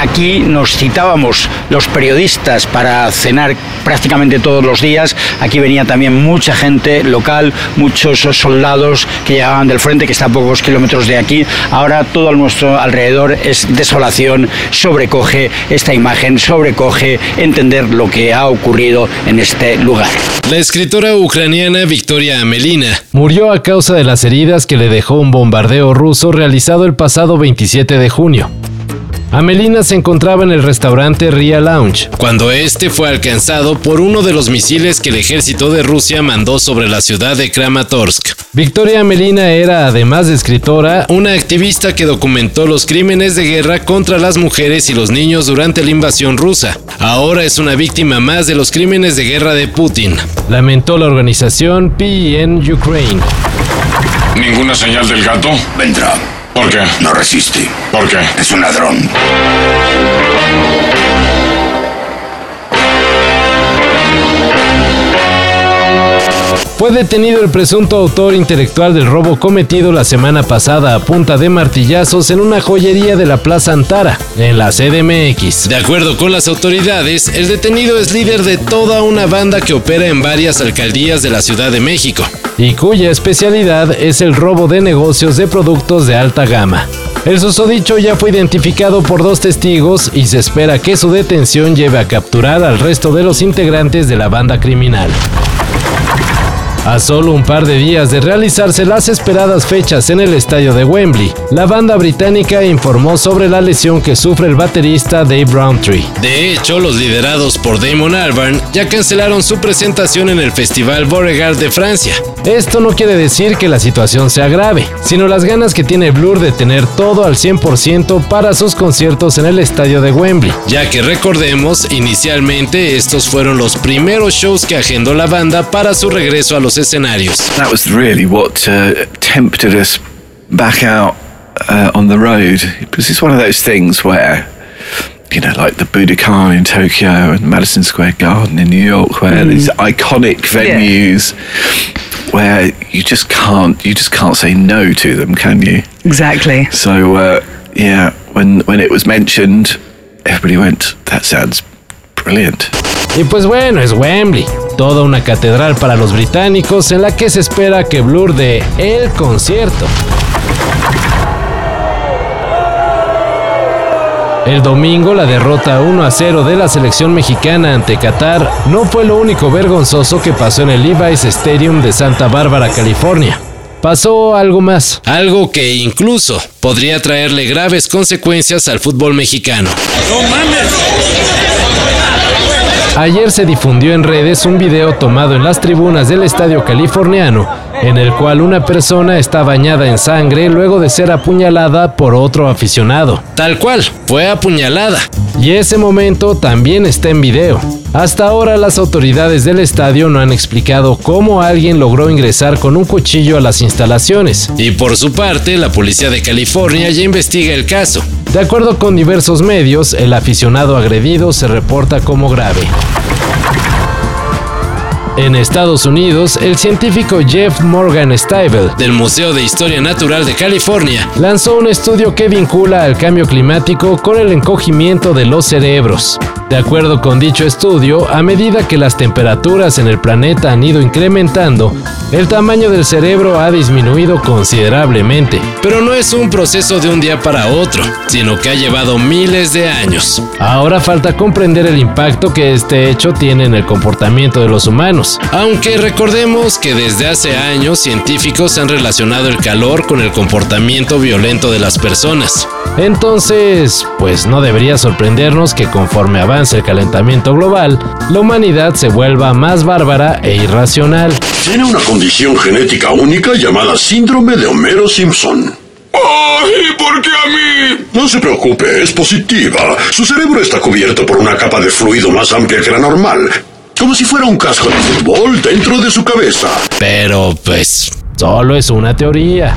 Aquí nos citábamos los periodistas para cenar prácticamente todos los días. Aquí venía también mucha gente local, muchos soldados que llegaban del frente, que está a pocos kilómetros de aquí. Ahora todo a nuestro alrededor es desolación, sobrecoge esta imagen, sobrecoge entender lo que ha ocurrido en este lugar. La escritora ucraniana Victoria Amelina murió a causa de las heridas que le dejó un bombardeo ruso realizado el pasado 27 de junio. Amelina se encontraba en el restaurante Ria Lounge cuando este fue alcanzado por uno de los misiles que el ejército de Rusia mandó sobre la ciudad de Kramatorsk. Victoria Amelina era, además de escritora, una activista que documentó los crímenes de guerra contra las mujeres y los niños durante la invasión rusa. Ahora es una víctima más de los crímenes de guerra de Putin. Lamentó la organización PEN Ukraine. ¿Ninguna señal del gato? Vendrá. ¿Por qué? No resiste. ¿Por qué? Es un ladrón. Fue detenido el presunto autor intelectual del robo cometido la semana pasada a punta de martillazos en una joyería de la Plaza Antara, en la CDMX. De acuerdo con las autoridades, el detenido es líder de toda una banda que opera en varias alcaldías de la Ciudad de México. Y cuya especialidad es el robo de negocios de productos de alta gama. El susodicho ya fue identificado por dos testigos y se espera que su detención lleve a capturar al resto de los integrantes de la banda criminal. A solo un par de días de realizarse las esperadas fechas en el estadio de Wembley, la banda británica informó sobre la lesión que sufre el baterista Dave Browntree. De hecho, los liderados por Damon Albarn ya cancelaron su presentación en el Festival Beauregard de Francia. Esto no quiere decir que la situación sea grave, sino las ganas que tiene Blur de tener todo al 100% para sus conciertos en el estadio de Wembley. Ya que recordemos, inicialmente estos fueron los primeros shows que agendó la banda para su regreso a los escenarios. That was really what uh, tempted us back out uh, on the road. Because it's one of those things where, you know, like the Budokan in Tokyo and Madison Square Garden in New York, where these iconic venues. Where you just can't, you just can't say no to them, can you? Exactly. So uh, yeah, when when it was mentioned, everybody went, "That sounds brilliant." Y pues bueno, es Wembley, toda una catedral para los británicos en la que se espera que Blur dé el concierto. El domingo, la derrota 1 a 0 de la selección mexicana ante Qatar no fue lo único vergonzoso que pasó en el Levi's Stadium de Santa Bárbara, California. Pasó algo más. Algo que incluso podría traerle graves consecuencias al fútbol mexicano. Ayer se difundió en redes un video tomado en las tribunas del estadio californiano, en el cual una persona está bañada en sangre luego de ser apuñalada por otro aficionado. Tal cual, fue apuñalada. Y ese momento también está en video. Hasta ahora las autoridades del estadio no han explicado cómo alguien logró ingresar con un cuchillo a las instalaciones. Y por su parte, la policía de California ya investiga el caso. De acuerdo con diversos medios, el aficionado agredido se reporta como grave. En Estados Unidos, el científico Jeff Morgan Stivel del Museo de Historia Natural de California lanzó un estudio que vincula al cambio climático con el encogimiento de los cerebros. De acuerdo con dicho estudio, a medida que las temperaturas en el planeta han ido incrementando, el tamaño del cerebro ha disminuido considerablemente. Pero no es un proceso de un día para otro, sino que ha llevado miles de años. Ahora falta comprender el impacto que este hecho tiene en el comportamiento de los humanos. Aunque recordemos que desde hace años científicos han relacionado el calor con el comportamiento violento de las personas. Entonces, pues no debería sorprendernos que conforme avance el calentamiento global, la humanidad se vuelva más bárbara e irracional. Tiene una condición genética única llamada síndrome de Homero Simpson. ¡Ay! ¿Por qué a mí? No se preocupe, es positiva. Su cerebro está cubierto por una capa de fluido más amplia que la normal. Como si fuera un casco de fútbol dentro de su cabeza. Pero, pues, Solo es una teoría.